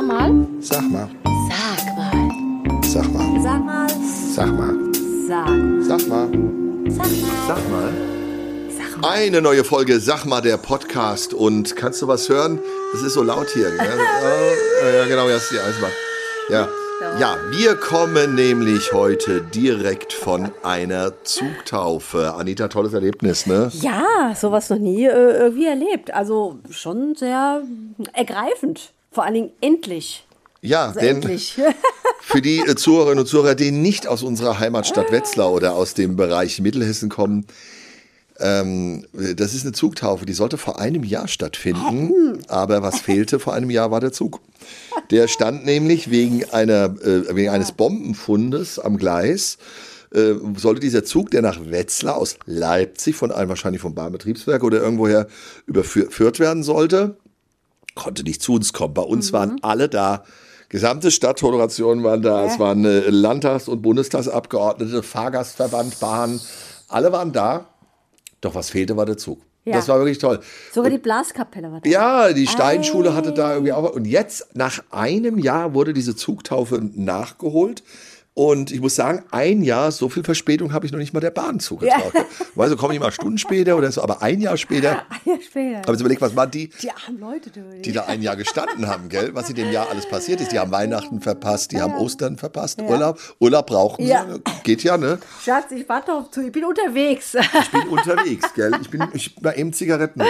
Sag mal. Sag mal. Sag mal. Sag mal. Sag mal. Sag mal. Sag. Mal. Sag mal. Sag mal. Sag mal. Eine neue Folge Sag mal der Podcast. Und kannst du was hören? Es ist so laut hier. Ja, ja, genau, ist die Eisenbahn. Ja. Ja, wir kommen nämlich heute direkt von einer Zugtaufe. Anita, tolles Erlebnis, ne? Ja, sowas noch nie äh, irgendwie erlebt. Also schon sehr ergreifend. Vor allen Dingen endlich. Ja, Also denn endlich. für die äh, Zuhörerinnen und Zuhörer, die nicht aus unserer Heimatstadt Wetzlar oder aus dem Bereich Mittelhessen kommen, ähm, das ist eine Zugtaufe, die sollte vor einem Jahr stattfinden, aber was fehlte vor einem Jahr war der Zug. Der stand nämlich wegen, einer, äh, wegen eines Bombenfundes am Gleis. Äh, sollte dieser Zug, der nach Wetzlar aus Leipzig von einem wahrscheinlich vom Bahnbetriebswerk oder irgendwoher überführt werden sollte, konnte nicht zu uns kommen. Bei uns waren alle da. Gesamte Stadttoleration waren da. Es waren äh, Landtags- und Bundestagsabgeordnete, Fahrgastverband, Bahn. Alle waren da. Doch was fehlte, war der Zug. Ja. Das war wirklich toll. Sogar die Blaskapelle war da. Ja, die Steinschule hatte da irgendwie auch. Und jetzt, nach einem Jahr, wurde diese Zugtaufe nachgeholt. Und ich muss sagen, ein Jahr, so viel Verspätung habe ich noch nicht mal der Bahn zugetraut. Weißt du, komme ich mal Stunden später oder so, aber ein Jahr später. Ein Jahr später. Habe ich überlegt, was waren die, Die armen Leute, du. die da ein Jahr gestanden haben, gell? Was in dem Jahr alles passiert ist. Die haben Weihnachten verpasst, die haben Ostern verpasst, Urlaub. Urlaub brauchten Ja. sie. Geht ja, ne? Schatz, ich warte auf zu. Ich bin unterwegs. Ich bin unterwegs, gell? Ich bin ich war eben Zigaretten, ne?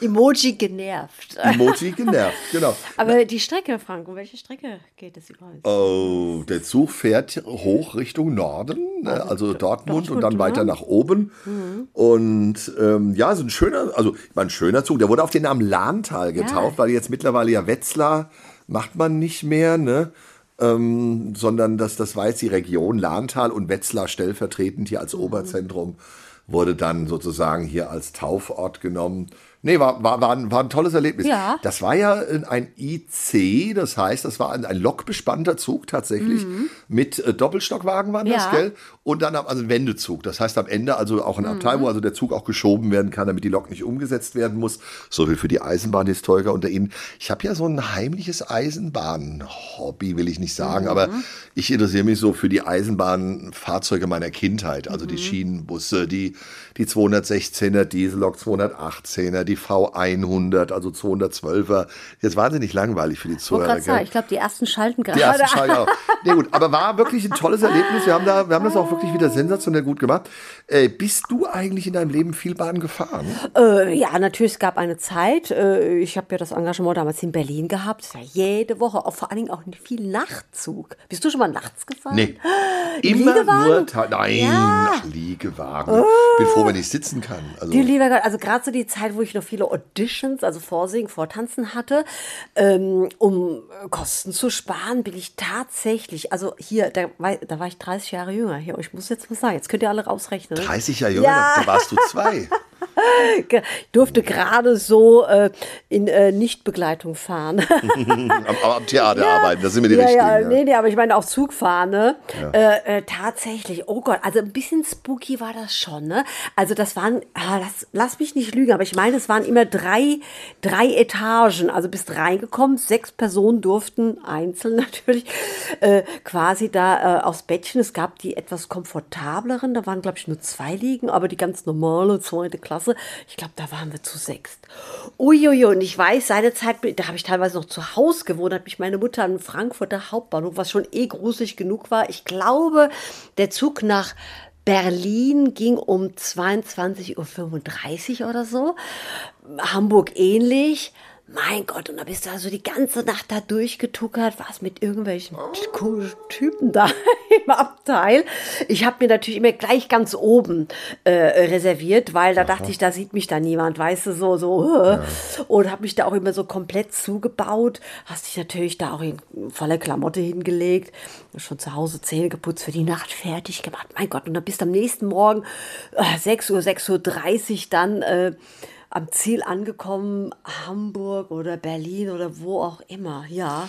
Emoji genervt. Emoji genervt, genau. Aber die Strecke, Frank, um welche Strecke geht es übrigens? Oh, der Zug fährt hoch Richtung Norden, ne? also Dortmund, und dann Dortmund, weiter ja. nach oben. Und ähm, ja, so ein schöner, also ein schöner Zug. Der wurde auf den Namen Lahntal getauft, weil jetzt mittlerweile ja Wetzlar macht man nicht mehr, ne? Ähm, sondern das, das war jetzt die Region Lahntal und Wetzlar stellvertretend hier Mhm. als Oberzentrum wurde dann sozusagen hier als Taufort genommen. Nee, war, war, war, ein, war ein tolles Erlebnis. Ja. Das war ja ein IC, das heißt, das war ein, ein lokbespannter Zug tatsächlich. Mit äh, Doppelstockwagen waren das, Ja. gell? Und dann am- also ein Wendezug. Das heißt am Ende also auch ein Abteil, wo also der Zug auch geschoben werden kann, damit die Lok nicht umgesetzt werden muss. So viel für die Eisenbahnhistoriker unter Ihnen. Ich habe ja so ein heimliches Eisenbahn-Hobby, will ich nicht sagen, aber ich interessiere mich so für die Eisenbahnfahrzeuge meiner Kindheit. Also die Schienenbusse, die, die 216er Diesellok, 218er, die V100, also 212er. Jetzt wahnsinnig langweilig für die Ich Zuhörer. gell? ich glaube, die ersten schalten gerade. Die ersten Schalter auch. Nee, gut, aber war wirklich ein tolles Erlebnis. Wir haben, da, wir haben das auch wirklich wieder sensationell gut gemacht. Äh, bist du eigentlich in deinem Leben viel Bahn gefahren? Äh, ja, natürlich, es gab eine Zeit, äh, ich habe ja das Engagement damals in Berlin gehabt, das war jede Woche, auch vor allen Dingen auch viel Nachtzug. Bist du schon mal nachts gefahren? Nee. Im Immer Liegewagen? nur Ta Nein, Ja. Liegewagen. Bin froh, wenn ich sitzen kann. Also, Die lieber Gott, also gerade so die Zeit, wo ich noch viele Auditions, also Vorsingen, Vortanzen hatte, ähm, um äh, Kosten zu sparen, bin ich tatsächlich, also hier, da war, da war ich 30 Jahre jünger. Hier, ich muss jetzt mal sagen, jetzt könnt ihr alle rausrechnen. ne? 30 Jahre jünger, Ja. da warst du zwei. Durfte gerade so äh, in äh, Nichtbegleitung fahren. am, am Theater arbeiten, da sind wir die ja, Richtigen. ja, Ja, nee, nee, aber ich meine auch Zug fahren, ne? Äh, äh, tatsächlich, oh Gott, also ein bisschen spooky war das schon, ne? Also das waren, ah, lass, lass mich nicht lügen, aber ich meine, es waren immer drei, drei Etagen, also bist reingekommen, sechs Personen durften einzeln natürlich äh, quasi da äh, aufs Bettchen. Es gab die etwas komfortableren, da waren glaube ich nur zwei liegen, aber die ganz normale zweite Klasse, ich glaube, da waren wir zu sechst. Uiuiui, und ich weiß, seine Zeit, da habe ich teilweise noch zu Hause gewohnt, hat mich meine Mutter an Frankfurter Hauptbahnhof, was schon eh gruselig genug war. Ich glaube, der Zug nach Berlin ging um 22.35 Uhr oder so. Hamburg ähnlich. Mein Gott, und da bist du also die ganze Nacht da durchgetuckert, warst mit irgendwelchen komischen Typen da im Abteil. Ich habe mir natürlich immer gleich ganz oben äh, reserviert, weil da dachte ich, da sieht mich da niemand, weißt du, so, so. Äh. Und habe mich da auch immer so komplett zugebaut. Hast dich natürlich da auch in voller Klamotte hingelegt, schon zu Hause Zähne geputzt, für die Nacht fertig gemacht. Mein Gott, und dann bist du am nächsten Morgen äh, 6 Uhr, 6.30 Uhr dann äh, am Ziel angekommen, Hamburg oder Berlin oder wo auch immer, ja.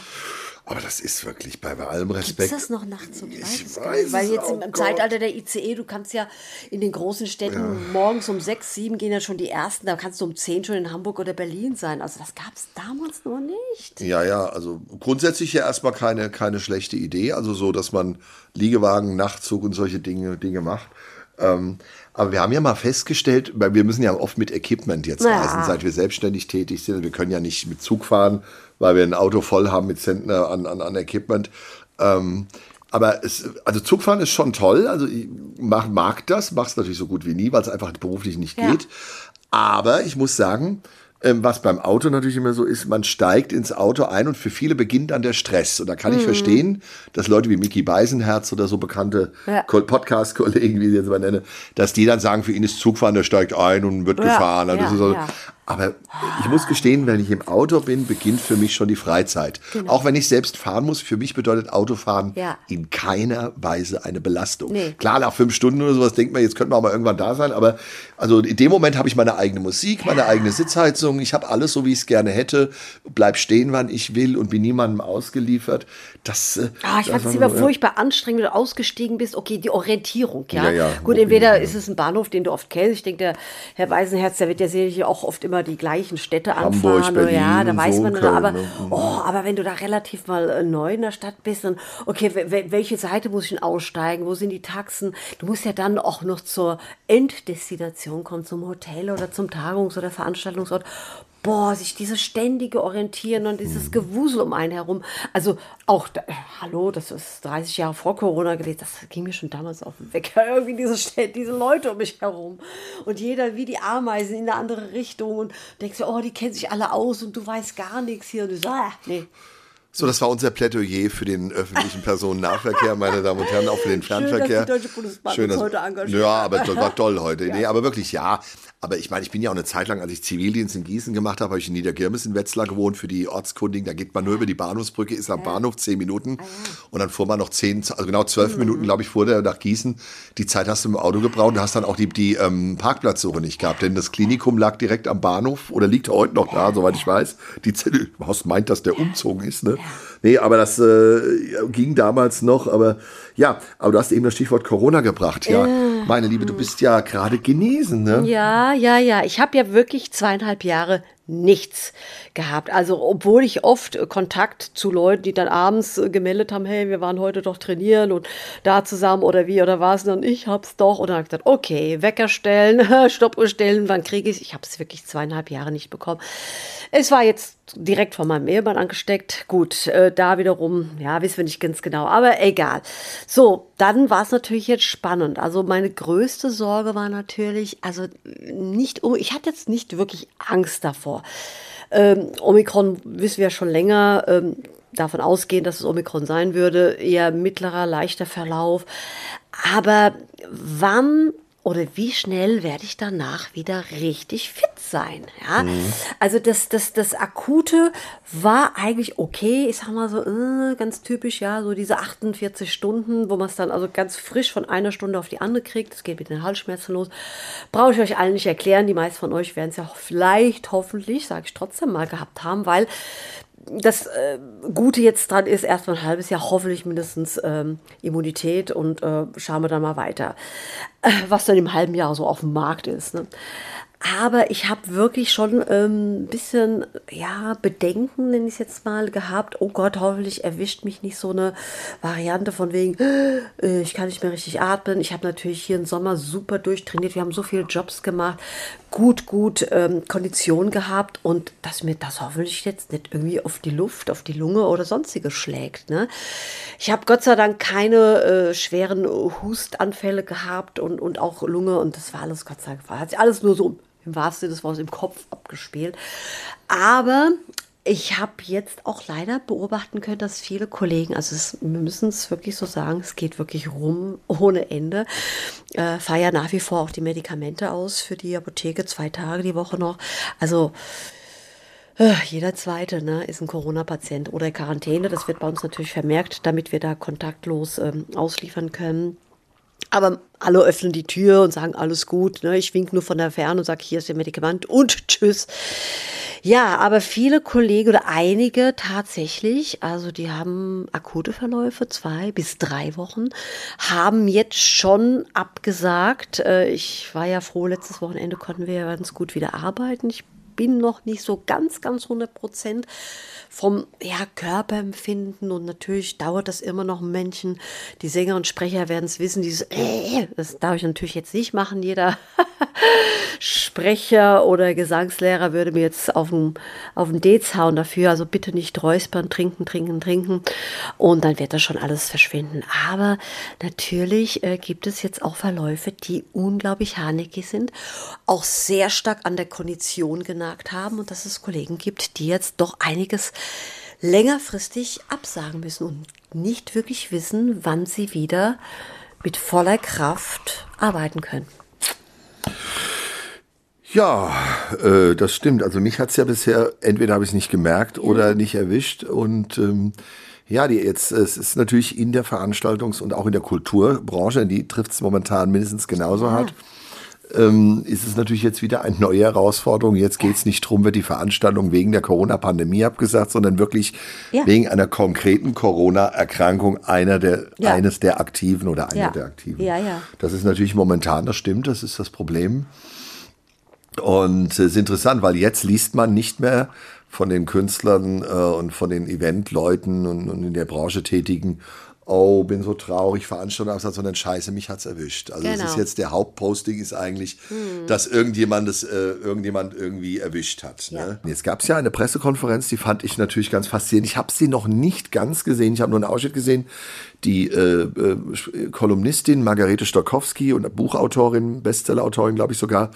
Aber das ist wirklich bei, bei allem Respekt. das noch nachts um Ich weiß. Weil jetzt oh im, im Gott. Zeitalter der ICE, du kannst ja in den großen Städten morgens um sechs, sieben gehen ja schon die ersten, da kannst du um zehn schon in Hamburg oder Berlin sein. Also das gab es damals noch nicht. Ja, ja, also grundsätzlich ja erstmal keine, keine schlechte Idee. Also so, dass man Liegewagen, Nachtzug und solche Dinge, Dinge macht. Ähm, aber wir haben ja mal festgestellt, weil wir müssen ja oft mit Equipment jetzt Ja. reisen, seit wir selbstständig tätig sind. Wir können ja nicht mit Zug fahren, weil wir ein Auto voll haben mit Zentner an, an, an Equipment. Ähm, aber es, also Zugfahren ist schon toll. Also ich mag, mag das, mach's natürlich so gut wie nie, weil es einfach beruflich nicht Ja. geht. Aber ich muss sagen, ähm, was beim Auto natürlich immer so ist, man steigt ins Auto ein und für viele beginnt dann der Stress. Und da kann Mhm. ich verstehen, dass Leute wie Mickey Beisenherz oder so bekannte Ja. Ko- Podcast-Kollegen, wie ich sie jetzt mal nenne, dass die dann sagen, für ihn ist Zugfahren, der steigt ein und wird Ja, gefahren. Also ja, so. Aber ich muss gestehen, wenn ich im Auto bin, beginnt für mich schon die Freizeit. Auch wenn ich selbst fahren muss, für mich bedeutet Autofahren Genau. Ja. in keiner Weise eine Belastung. Nee. Klar, nach fünf Stunden oder sowas denkt man, jetzt könnten wir auch mal irgendwann da sein, aber also in dem Moment habe ich meine eigene Musik, meine eigene Sitzheizung, ich habe alles so, wie ich es gerne hätte, bleib stehen, wann ich will und bin niemandem ausgeliefert. Das, äh, Ah, ich fand es immer ja. furchtbar anstrengend, wenn du ausgestiegen bist. Okay, die Orientierung, ja. Ja, ja. Gut, entweder ist es ein Bahnhof, den du oft kennst. Ich denke, der Herr Weisenherz, der wird ja sicherlich auch oft immer die gleichen Städte Hamburg, anfahren. oder ja, Berlin da weiß so, man, Köln, aber, ne? oh, aber wenn du da relativ mal äh, neu in der Stadt bist, dann, okay, wel- wel- welche Seite muss ich denn aussteigen? Wo sind die Taxen? Du musst ja dann auch noch zur Enddestination kommen, zum Hotel oder zum Tagungs- oder Veranstaltungsort. Boah, sich dieses ständige Orientieren und dieses Mhm. Gewusel um einen herum. Also auch, da, hallo, das ist 30 Jahre vor Corona gewesen. Das ging mir schon damals auf den Wecker. Irgendwie diese, diese Leute um mich herum. Und jeder wie die Ameisen in eine andere Richtung. Und denkst du, oh, die kennen sich alle aus und du weißt gar nichts hier. Und du sagst, ah, nee. So, das war unser Plädoyer für den öffentlichen Personennahverkehr, meine Damen und Herren, auch für den Schön, dass Fernverkehr. die Deutsche Bundesbahn Schön, dass- heute engagiert Ja, aber das war toll heute. Nee, aber wirklich ja. Aber ich meine, ich bin ja auch eine Zeit lang, als ich Zivildienst in Gießen gemacht habe, habe ich in Niedergirmes in Wetzlar gewohnt für die Ortskundigen. Da geht man nur über die Bahnhofsbrücke, ist am Bahnhof zehn Minuten. Ah, Und dann fuhr man noch zehn, also genau Mhm. zwölf Minuten, glaube ich, fuhr der nach Gießen. Die Zeit hast du im Auto gebraucht und hast dann auch die, die ähm, Parkplatzsuche nicht gehabt. Denn das Klinikum lag direkt am Bahnhof oder liegt heute noch da, soweit ich weiß. Die Zelle, Horst meint, dass der umzogen ist, ne? Nee, aber das äh, ging damals noch. Aber ja, aber du hast eben das Stichwort Corona gebracht. Ja, meine Liebe, du bist ja gerade genesen, ne? Ja, ja, ja. Ich habe ja wirklich zweieinhalb Jahre nichts gehabt. Also obwohl ich oft äh, Kontakt zu Leuten, die dann abends äh, gemeldet haben, hey, wir waren heute doch trainieren und da zusammen oder wie oder was, und ich hab's doch. Und dann habe ich gesagt, okay, Wecker stellen, Stoppuhr stellen, wann kriege ich Ich habe es wirklich zweieinhalb Jahre nicht bekommen. Es war jetzt direkt von meinem Ehemann angesteckt. Gut, äh, da wiederum, ja, wissen wir nicht ganz genau, aber egal. So, dann war es natürlich jetzt spannend. Also meine größte Sorge war natürlich, also nicht, ich hatte jetzt nicht wirklich Angst davor. Ähm, Omikron wissen wir schon länger, ähm, davon ausgehen, dass es Omikron sein würde, eher mittlerer, leichter Verlauf. Aber wann oder wie schnell werde ich danach wieder richtig fit sein? Ja? Also das, das, das Akute war eigentlich okay. Ich sag mal so, äh, ganz typisch, ja, so diese 48 Stunden, wo man es dann also ganz frisch von einer Stunde auf die andere kriegt. Das geht mit den Halsschmerzen los. Brauche ich euch allen nicht erklären. Die meisten von euch werden es ja vielleicht, hoffentlich, sage ich trotzdem mal, gehabt haben, weil das äh, Gute jetzt dran ist, erst mal ein halbes Jahr hoffentlich mindestens ähm, Immunität und äh, schauen wir dann mal weiter, äh, was dann im halben Jahr so auf dem Markt ist. Ne? Aber ich habe wirklich schon ein ähm, bisschen, ja, Bedenken, nenne ich es jetzt mal, gehabt. Oh Gott, hoffentlich erwischt mich nicht so eine Variante von wegen, äh, ich kann nicht mehr richtig atmen. Ich habe natürlich hier im Sommer super durchtrainiert. Wir haben so viele Jobs gemacht, gut, gut ähm, Kondition gehabt und dass mir das hoffentlich jetzt nicht irgendwie auf die Luft, auf die Lunge oder sonstiges schlägt. Ne? Ich habe Gott sei Dank keine äh, schweren Hustanfälle gehabt und, und auch Lunge und das war alles Gott sei Dank. Hat sich alles nur so im wahrsten Sinne des Wortes im Kopf abgespielt. Aber ich habe jetzt auch leider beobachten können, dass viele Kollegen, also es, wir müssen es wirklich so sagen, es geht wirklich rum ohne Ende. Äh, feiern nach wie vor auch die Medikamente aus für die Apotheke, zwei Tage die Woche noch. Also äh, jeder zweite ne, ist ein Corona-Patient oder Quarantäne. Das wird bei uns natürlich vermerkt, damit wir da kontaktlos ähm, ausliefern können. Aber alle öffnen die Tür und sagen, alles gut. Ne? Ich wink nur von der Ferne und sage, hier ist der Medikament und tschüss. Ja, aber viele Kollegen oder einige tatsächlich, also die haben akute Verläufe, zwei bis drei Wochen, haben jetzt schon abgesagt. Äh, Ich war ja froh, letztes Wochenende konnten wir ganz gut wieder arbeiten. Ich bin noch nicht so ganz, ganz 100 Prozent vom ja, Körperempfinden und natürlich dauert das immer noch ein Männchen. Die Sänger und Sprecher werden es wissen, dieses äh, das darf ich natürlich jetzt nicht machen. Jeder Sprecher oder Gesangslehrer würde mir jetzt auf den, auf den Dez hauen dafür. Also bitte nicht räuspern, trinken, trinken, trinken. Und dann wird das schon alles verschwinden. Aber natürlich äh, gibt es jetzt auch Verläufe, die unglaublich hartnäckig sind, auch sehr stark an der Kondition genagt haben und dass es Kollegen gibt, die jetzt doch einiges längerfristig absagen müssen und nicht wirklich wissen, wann sie wieder mit voller Kraft arbeiten können. Ja, äh, das stimmt. Also mich hat's ja bisher, entweder habe ich es nicht gemerkt oder nicht erwischt. Und ähm, ja, die jetzt, es ist natürlich in der Veranstaltungs- und auch in der Kulturbranche, die trifft's momentan mindestens genauso hart, ähm, ist es natürlich jetzt wieder eine neue Herausforderung. Jetzt geht's nicht drum, wird die Veranstaltung wegen der Corona-Pandemie abgesagt, sondern wirklich Ja. wegen einer konkreten Corona-Erkrankung einer der, Ja. eines der Aktiven oder einer Ja. der Aktiven. Ja, ja. Das ist natürlich momentan, das stimmt, das ist das Problem. Und es ist interessant, weil jetzt liest man nicht mehr von den Künstlern äh, und von den Eventleuten und, und in der Branche tätigen, oh, bin so traurig, Veranstaltung absatz, sondern scheiße, mich hat's erwischt. Also das Genau. ist jetzt der Hauptposting ist eigentlich, dass irgendjemand das, äh, irgendjemand irgendwie erwischt hat. Ne? Jetzt gab's ja eine Pressekonferenz, die fand ich natürlich ganz faszinierend. Ich habe sie noch nicht ganz gesehen, ich habe nur einen Ausschnitt gesehen. Die äh, äh, Kolumnistin Margarete Stokowski und Buchautorin, Bestsellerautorin, glaube ich sogar,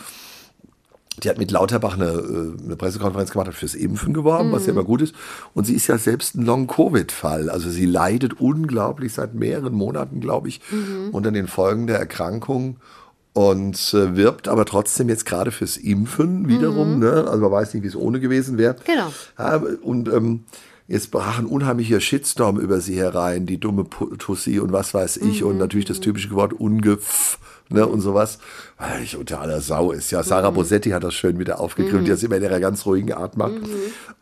die hat mit Lauterbach eine, äh, eine Pressekonferenz gemacht, hat fürs Impfen geworben, was ja immer gut ist. Und sie ist ja selbst ein Long-Covid-Fall. Also sie leidet unglaublich seit mehreren Monaten, glaube ich, unter den Folgen der Erkrankung und äh, wirbt aber trotzdem jetzt gerade fürs Impfen wiederum. Ne? Also man weiß nicht, wie es ohne gewesen wäre. Genau. Ja, und ähm, jetzt brach ein unheimlicher Shitstorm über sie herein, die dumme Tussi und was weiß ich. Und natürlich das typische Wort ungef ne, und sowas. Weil ich unter aller Sau ist. Ja, Sarah Bosetti hat das schön wieder aufgegriffen, die das immer in ihrer ganz ruhigen Art macht.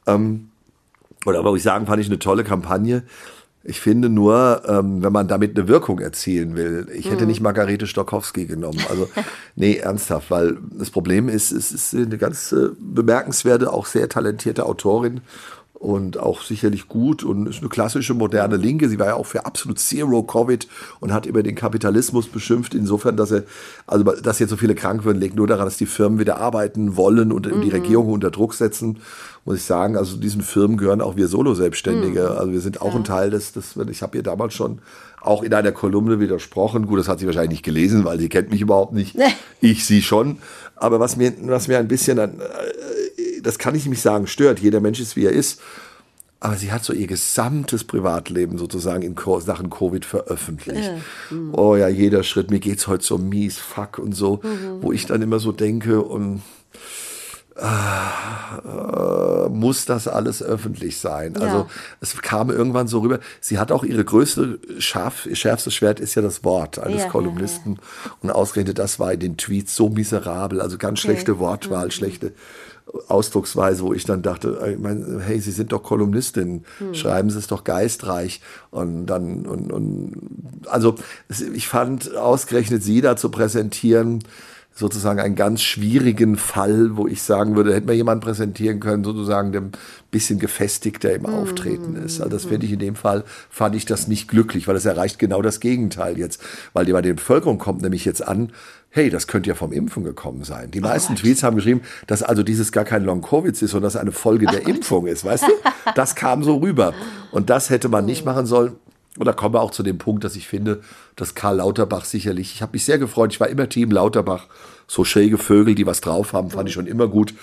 Ähm, oder aber ich sagen, fand ich eine tolle Kampagne. Ich finde nur, ähm, wenn man damit eine Wirkung erzielen will, ich hätte nicht Margarete Stokowski genommen. Also, nee, ernsthaft, weil das Problem ist, es ist eine ganz äh, bemerkenswerte, auch sehr talentierte Autorin und auch sicherlich gut und ist eine klassische moderne Linke. Sie war ja auch für absolut Zero Covid und hat über den Kapitalismus beschimpft, insofern, dass er, also dass jetzt so viele krank werden, liegt nur daran, dass die Firmen wieder arbeiten wollen und die Regierung unter Druck setzen. Muss ich sagen, also diesen Firmen gehören auch wir Solo-Selbstständige. Also wir sind auch ein Teil des, des ich habe ihr damals schon auch in einer Kolumne widersprochen. Gut, das hat sie wahrscheinlich nicht gelesen, weil sie kennt mich überhaupt nicht. Ich sie schon. Aber was mir, was mir ein bisschen an, das kann ich nicht sagen, stört. Jeder Mensch ist, wie er ist. Aber sie hat so ihr gesamtes Privatleben sozusagen in Sachen Covid veröffentlicht. Oh ja, jeder Schritt, mir geht's heute so mies, fuck und so, wo ich dann immer so denke und äh, muss das alles öffentlich sein? Also Ja. es kam irgendwann so rüber. Sie hat auch ihre größte scharf, schärfstes Schwert ist ja das Wort eines Ja, ja, Kolumnisten. Und ausgerechnet das war in den Tweets so miserabel, also ganz schlechte Wortwahl, schlechte Ausdrucksweise, wo ich dann dachte, ich mein, hey, Sie sind doch Kolumnistin, schreiben Sie es doch geistreich. Und dann, und, und also ich fand ausgerechnet Sie da zu präsentieren, sozusagen einen ganz schwierigen Fall, wo ich sagen würde, hätte mir jemand präsentieren können, sozusagen ein bisschen gefestigter im Auftreten ist. Also das finde ich in dem Fall, fand ich das nicht glücklich, weil es erreicht genau das Gegenteil jetzt. Weil die bei der Bevölkerung kommt nämlich jetzt an, hey, das könnte ja vom Impfen gekommen sein. Die meisten Tweets haben geschrieben, dass also dieses gar kein Long-Covid ist, sondern dass es eine Folge der Impfung ist, weißt du? Das kam so rüber. Und das hätte man nicht machen sollen. Und da kommen wir auch zu dem Punkt, dass ich finde, dass Karl Lauterbach sicherlich, ich habe mich sehr gefreut, ich war immer Team Lauterbach, so schräge Vögel, die was drauf haben, fand ich schon immer gut.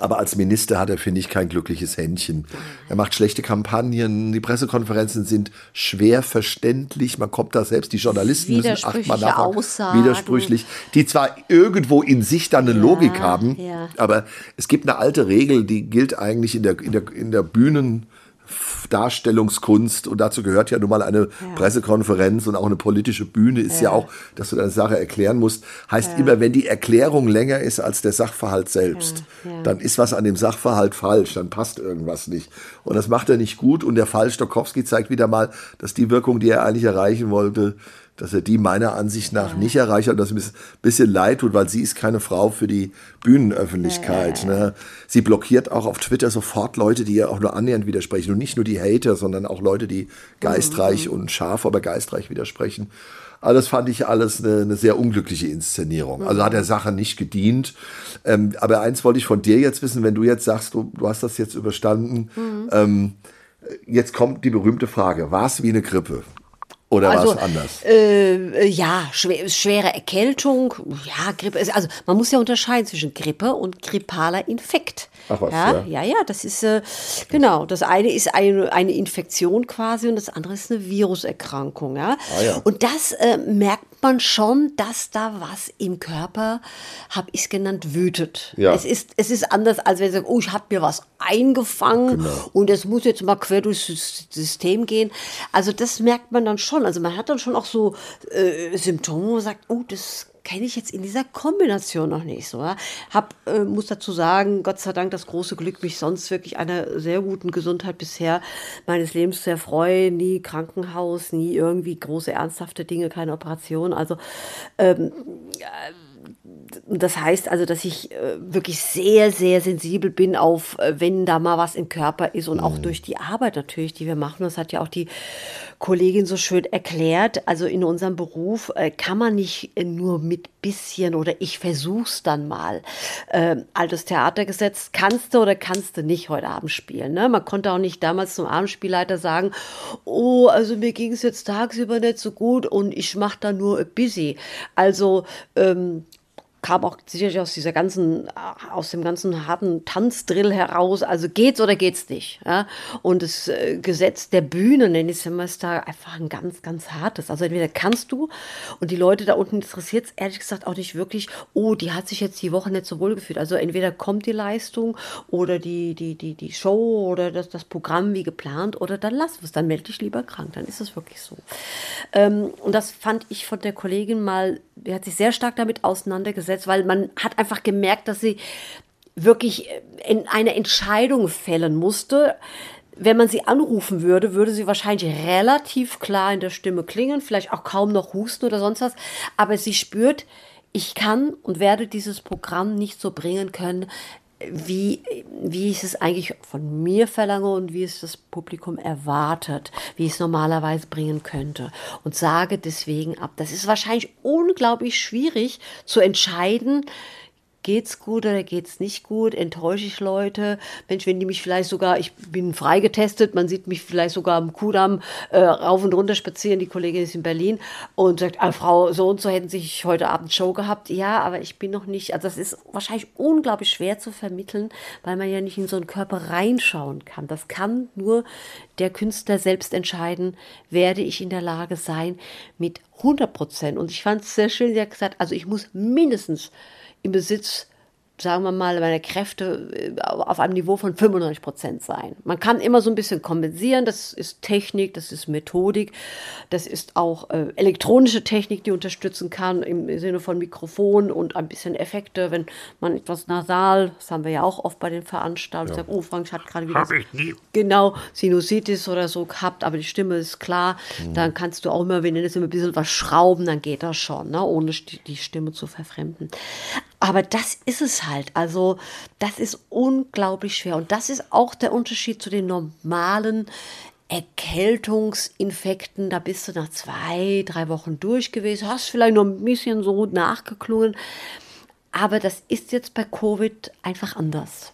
Aber als Minister hat er, finde ich, kein glückliches Händchen. Er macht schlechte Kampagnen, die Pressekonferenzen sind schwer verständlich, man kommt da selbst, die Journalisten müssen achtmal nachfragen. Aussagen. Widersprüchlich, die zwar irgendwo in sich dann eine Logik haben, ja. aber es gibt eine alte Regel, die gilt eigentlich in der, in der, in der Bühnen, Darstellungskunst. Und dazu gehört ja nun mal eine Pressekonferenz und auch eine politische Bühne ist ja, auch, dass du deine Sache erklären musst. Heißt immer, wenn die Erklärung länger ist als der Sachverhalt selbst, dann ist was an dem Sachverhalt falsch, dann passt irgendwas nicht. Und das macht er nicht gut. Und der Fall Stokowski zeigt wieder mal, dass die Wirkung, die er eigentlich erreichen wollte, dass er die meiner Ansicht nach nicht erreicht hat und dass es mir ein bisschen leid tut, weil sie ist keine Frau für die Bühnenöffentlichkeit. Ne? Sie blockiert auch auf Twitter sofort Leute, die ihr auch nur annähernd widersprechen. Und nicht nur die Hater, sondern auch Leute, die geistreich und scharf, aber geistreich widersprechen. Also das fand ich alles eine, eine sehr unglückliche Inszenierung. Also hat der Sache nicht gedient. Ähm, aber eins wollte ich von dir jetzt wissen, wenn du jetzt sagst, du, du hast das jetzt überstanden. Ähm, jetzt kommt die berühmte Frage, war es wie eine Grippe? Oder war es anders? Äh, ja, schwer, schwere Erkältung, ja, Grippe. Also man muss ja unterscheiden zwischen Grippe und grippaler Infekt. Ach was, ja, ja. ja, das ist äh, genau. Das eine ist eine, eine Infektion quasi und das andere ist eine Viruserkrankung. Ja, Ah, ja. und das äh, merkt man schon, dass da was im Körper, habe ich es genannt, wütet. Ja. Es ist es ist anders, als wenn sie sagen, oh, ich habe mir was eingefangen Genau. und es muss jetzt mal quer durchs Sys- System gehen. Also das merkt man dann schon. Also man hat dann schon auch so äh, Symptome, wo man sagt, oh, das kenne ich jetzt in dieser Kombination noch nicht so. Hab, äh, muss dazu sagen, Gott sei Dank das große Glück, mich sonst wirklich einer sehr guten Gesundheit bisher meines Lebens zu erfreuen. Nie Krankenhaus, nie irgendwie große ernsthafte Dinge, keine Operation. Also und das heißt also, dass ich äh, wirklich sehr, sehr sensibel bin auf, äh, wenn da mal was im Körper ist und auch durch die Arbeit natürlich, die wir machen. Das hat ja auch die Kollegin so schön erklärt. Also in unserem Beruf äh, kann man nicht nur mit bisschen oder ich versuch's dann mal. Äh, altes Theatergesetz, kannst du oder kannst du nicht heute Abend spielen. Ne? Man konnte auch nicht damals zum Abendspielleiter sagen, oh, also mir ging es jetzt tagsüber nicht so gut und ich mache da nur busy. Also ähm, kam auch sicherlich aus dieser ganzen, aus dem ganzen harten Tanzdrill heraus. Also geht's oder geht's nicht? Ja? Und das äh, Gesetz der Bühne, nenne ich es immer, ist da einfach ein ganz, ganz hartes. Also entweder kannst du und die Leute da unten interessiert es ehrlich gesagt auch nicht wirklich, oh, die hat sich jetzt die Woche nicht so wohl gefühlt. Also entweder kommt die Leistung oder die, die, die, die Show oder das, das Programm wie geplant oder dann lass es, dann melde dich lieber krank, dann ist es wirklich so. Ähm, und das fand ich von der Kollegin mal, die hat sich sehr stark damit auseinandergesetzt, weil man hat einfach gemerkt, dass sie wirklich in eine Entscheidung fällen musste. Wenn man sie anrufen würde, würde sie wahrscheinlich relativ klar in der Stimme klingen, vielleicht auch kaum noch husten oder sonst was. Aber sie spürt, ich kann und werde dieses Programm nicht so bringen können, wie, wie ich es eigentlich von mir verlange und wie es das Publikum erwartet, wie ich es normalerweise bringen könnte. Und sage deswegen ab. Das ist wahrscheinlich unglaublich schwierig zu entscheiden, geht's gut oder geht's nicht gut? Enttäusche ich Leute? Mensch, wenn die mich vielleicht sogar, ich bin freigetestet, man sieht mich vielleicht sogar am Kudamm äh, rauf und runter spazieren, die Kollegin ist in Berlin und sagt, ah, Frau, so und so hätten Sie heute Abend Show gehabt. Ja, aber ich bin noch nicht, also das ist wahrscheinlich unglaublich schwer zu vermitteln, weil man ja nicht in so einen Körper reinschauen kann. Das kann nur der Künstler selbst entscheiden, werde ich in der Lage sein mit 100 Prozent. Und ich fand es sehr schön, sie hat gesagt, also ich muss mindestens im Besitz, sagen wir mal, meiner Kräfte äh, auf einem Niveau von 95 Prozent sein. Man kann immer so ein bisschen kompensieren, das ist Technik, das ist Methodik, das ist auch äh, elektronische Technik, die unterstützen kann im Sinne von Mikrofon und ein bisschen Effekte, wenn man etwas nasal, das haben wir ja auch oft bei den Veranstaltungen, sagt, oh, Frank hat gerade wieder ich nie. genau Sinusitis oder so gehabt, aber die Stimme ist klar. Dann kannst du auch immer, wenn du das immer ein bisschen was schrauben, dann geht das schon, ne? ohne die Stimme zu verfremden. Aber das ist es halt. Also, das ist unglaublich schwer. Und das ist auch der Unterschied zu den normalen Erkältungsinfekten. Da bist du nach zwei, drei Wochen durch gewesen, hast vielleicht noch ein bisschen so nachgeklungen. Aber das ist jetzt bei Covid einfach anders.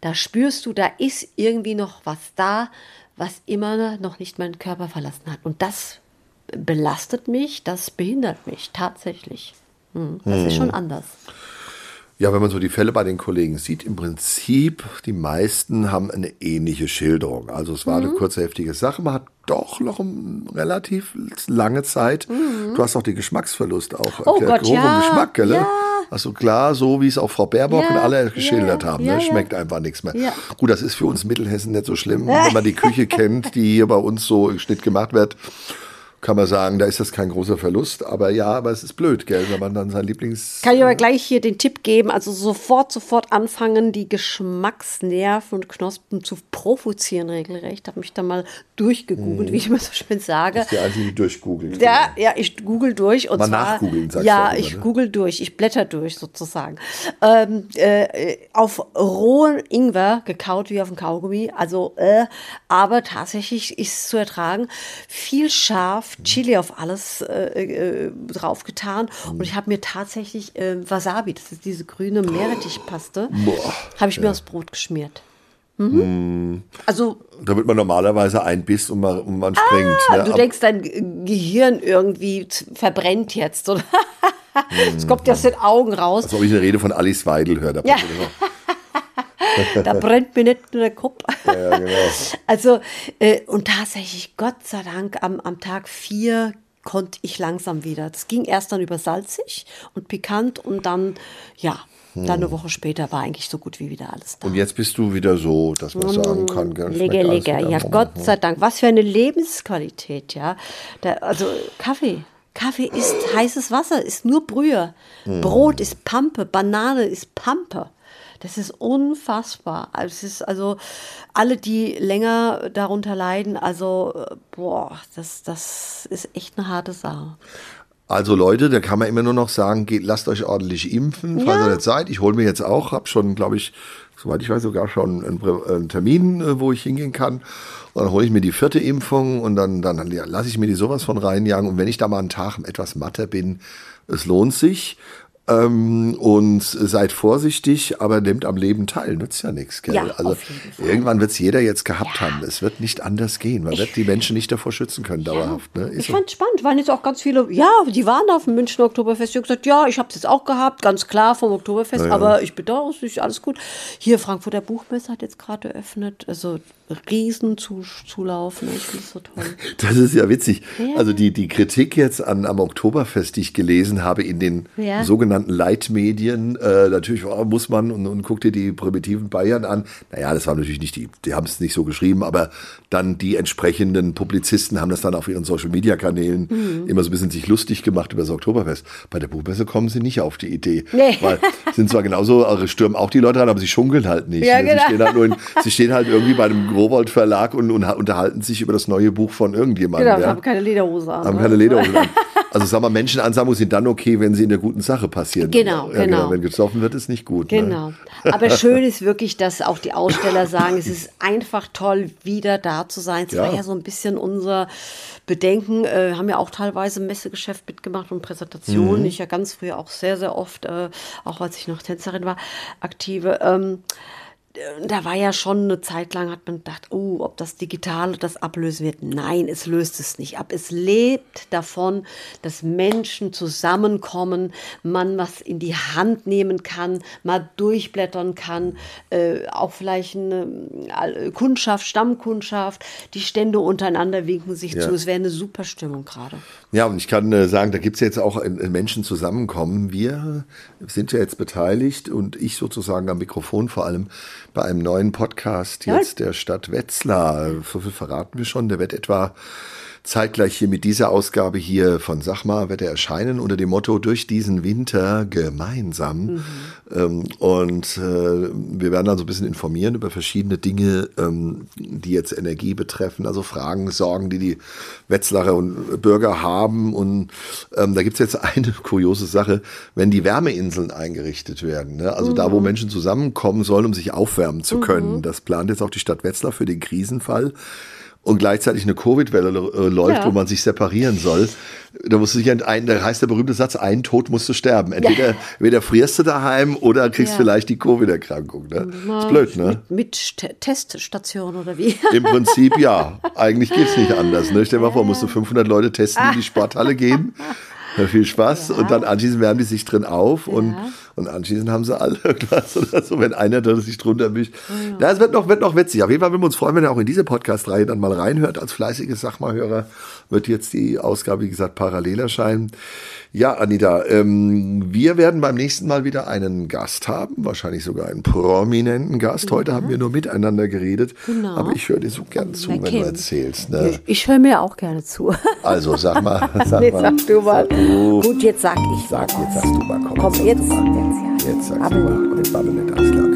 Da spürst du, da ist irgendwie noch was da, was immer noch nicht meinen Körper verlassen hat. Und das belastet mich, das behindert mich tatsächlich. Hm, Das ist schon anders. Ja, wenn man so die Fälle bei den Kollegen sieht, im Prinzip, die meisten haben eine ähnliche Schilderung. Also es war eine Mhm. kurze, heftige Sache. Man hat doch noch um relativ lange Zeit. Du hast auch den Geschmacksverlust auch Oh erklärt. Gott, ja. Geschmack, gell? Ja, Also klar, so wie es auch Frau Baerbock Ja, und alle geschildert haben. ne? Schmeckt einfach nichts mehr. Gut, das ist für uns Mittelhessen nicht so schlimm. Wenn man die Küche kennt, die hier bei uns so im Schnitt gemacht wird, kann man sagen, da ist das kein großer Verlust. Aber ja, aber es ist blöd, gell, wenn man dann sein Lieblings... Kann ich aber gleich hier den Tipp geben, also sofort, sofort anfangen, die Geschmacksnerven und Knospen zu provozieren regelrecht. Habe mich da mal durchgegoogelt, wie ich immer so schön sage. Ist einzige, die durchgoogelt. Ja, ja, ich google durch. Und Mal zwar, nachgoogeln, sagst Ja, du immer, ich ne? google durch, ich blätter durch sozusagen. Ähm, äh, auf rohen Ingwer gekaut wie auf dem Kaugummi, also äh, aber tatsächlich ist es zu ertragen. Viel scharf, Chili auf alles äh, äh, draufgetan und ich habe mir tatsächlich äh, Wasabi, das ist diese grüne Meerrettichpaste, habe ich mir aufs Brot geschmiert. Mhm. Also Da wird man normalerweise einbiss und man, und man springt. ne? Ah, du denkst, dein Ge- Gehirn irgendwie verbrennt jetzt. Oder? Es kommt aus den Augen raus. als ob ich eine Rede von Alice Weidel höre. Da Ja. Da brennt mir nicht nur der Kopf. Ja, genau. Also, äh, und tatsächlich, Gott sei Dank, am, am Tag vier konnte ich langsam wieder. Das ging erst dann über salzig und pikant und dann, ja, dann eine Woche später war eigentlich so gut wie wieder alles da. Und jetzt bist du wieder so, dass man sagen kann, schmeckt Lecker, lecker. Ja, Gott sei Dank. Was für eine Lebensqualität, ja. Da, also Kaffee. Kaffee ist heißes Wasser, ist nur Brühe. Hm. Brot ist Pampe, Banane ist Pampe. Das ist unfassbar. Also Es ist also alle, die länger darunter leiden, also äh, boah, das, das ist echt eine harte Sache. Also Leute, da kann man immer nur noch sagen, geht, lasst euch ordentlich impfen, falls Ja. ihr nicht seid. Ich hole mir jetzt auch, habe schon, glaube ich, soweit ich weiß, sogar schon einen, Prä- einen Termin, äh, wo ich hingehen kann. Und dann hole ich mir die vierte Impfung und dann, dann, dann ja, lasse ich mir die sowas von reinjagen. Und wenn ich da mal einen Tag etwas matter bin, es lohnt sich. Ähm, und seid vorsichtig, aber nehmt am Leben teil. Nützt ja nichts, gell? Ja, also irgendwann wird es jeder jetzt gehabt haben. Es wird nicht anders gehen. Man wird die Menschen nicht davor schützen können, dauerhaft. Ne? Ich so. fand spannend, waren jetzt auch ganz viele, ja, die waren auf dem Münchner Oktoberfest. Die haben gesagt, ja, ich habe es jetzt auch gehabt, ganz klar vom Oktoberfest, aber ich da, es ist alles gut. Hier, Frankfurter Buchmesse hat jetzt gerade eröffnet, also riesen Zulauf, ne? ich finde es so toll. Das ist ja witzig. Ja. Also die, die Kritik jetzt an, am Oktoberfest, die ich gelesen habe in den Ja. Sogenannten Leitmedien, äh, natürlich oh, muss man und, und guck dir die primitiven Bayern an. Naja, das war natürlich nicht die, die haben es nicht so geschrieben, aber dann die entsprechenden Publizisten haben das dann auf ihren Social Media Kanälen Mhm. immer so ein bisschen sich lustig gemacht über das Oktoberfest. Bei der Buchmesse kommen sie nicht auf die Idee. Nee. Weil sind zwar genauso, äh, stürmen auch die Leute ran, aber sie schunkeln halt nicht. Ja, ne? genau. Sie stehen halt in, sie stehen halt irgendwie bei einem Growold Verlag und, und unterhalten sich über das neue Buch von irgendjemandem. Genau, ja? haben keine Lederhose an. haben ne? keine Lederhose an. Also sagen wir, Menschenansammlungen sind dann okay, wenn sie in der guten Sache passieren. Genau, ja, genau. Wenn gesoffen wird, ist nicht gut. Ne? Genau. Aber schön ist wirklich, dass auch die Aussteller sagen, es ist einfach toll, wieder da zu sein. Es Ja. war ja so ein bisschen unser Bedenken. Äh, haben ja auch teilweise Messegeschäft mitgemacht und Präsentationen. Mhm. Ich ja ganz früher auch sehr, sehr oft, äh, auch als ich noch Tänzerin war, aktive. Ähm, da war ja schon eine Zeit lang, hat man gedacht, oh, ob das Digitale das ablösen wird. Nein, es löst es nicht ab. Es lebt davon, dass Menschen zusammenkommen, man was in die Hand nehmen kann, mal durchblättern kann, äh, auch vielleicht eine äh, Kundschaft, Stammkundschaft, die Stände untereinander winken sich Ja. zu. Es wäre eine super Stimmung gerade. Ja, und ich kann äh, sagen, da gibt's jetzt auch äh, Menschen zusammenkommen. Wir sind ja jetzt beteiligt und ich sozusagen am Mikrofon vor allem bei einem neuen Podcast Ja. jetzt der Stadt Wetzlar. So viel verraten wir schon. Der wird etwa zeitgleich hier mit dieser Ausgabe hier von Sachma wird er erscheinen unter dem Motto durch diesen Winter gemeinsam. Ähm, und äh, wir werden dann so ein bisschen informieren über verschiedene Dinge, ähm, die jetzt Energie betreffen, also Fragen, Sorgen, die die Wetzlarer und Bürger haben. Und ähm, da gibt's jetzt eine kuriose Sache, wenn die Wärmeinseln eingerichtet werden, ne? also da, wo Menschen zusammenkommen sollen, um sich aufwärmen zu können. Das plant jetzt auch die Stadt Wetzlar für den Krisenfall und gleichzeitig eine Covid-Welle äh, läuft, Ja. wo man sich separieren soll. Da musst du sich ein, da heißt der berühmte Satz, ein Tod musst du sterben. Entweder, entweder frierst du daheim oder kriegst Ja. vielleicht die Covid-Erkrankung. Ne? Ist blöd, ne? Mit, mit Te- Teststation oder wie? Im Prinzip ja. Eigentlich geht's nicht anders. Ne? Stell dir mal vor, musst du 500 Leute testen, die in die Sporthalle gehen. Ja, viel Spaß. Und dann anschließend wärmen die sich drin auf. Und, Und anschließend haben sie alle irgendwas oder so, wenn einer da sich drunter mischt. Ja, es wird noch, wird noch witzig. Auf jeden Fall würden wir uns freuen, wenn ihr auch in diese Podcast-Reihe dann mal reinhört. Als fleißiges Sachmalhörer wird jetzt die Ausgabe, wie gesagt, parallel erscheinen. Ja, Anita, ähm, wir werden beim nächsten Mal wieder einen Gast haben, wahrscheinlich sogar einen prominenten Gast. Heute haben wir nur miteinander geredet, Genau. aber ich höre dir so gern zu, wenn du erzählst. Ne? Ich, ich höre mir auch gerne zu. Also sag mal, sag nee, mal. sag du mal. du. Gut, jetzt sag ich. Sag, jetzt sagst du mal, komm. Komm, sag jetzt, jetzt, ja. Jetzt sagst du mal. nicht. Babbel nicht, alles klar.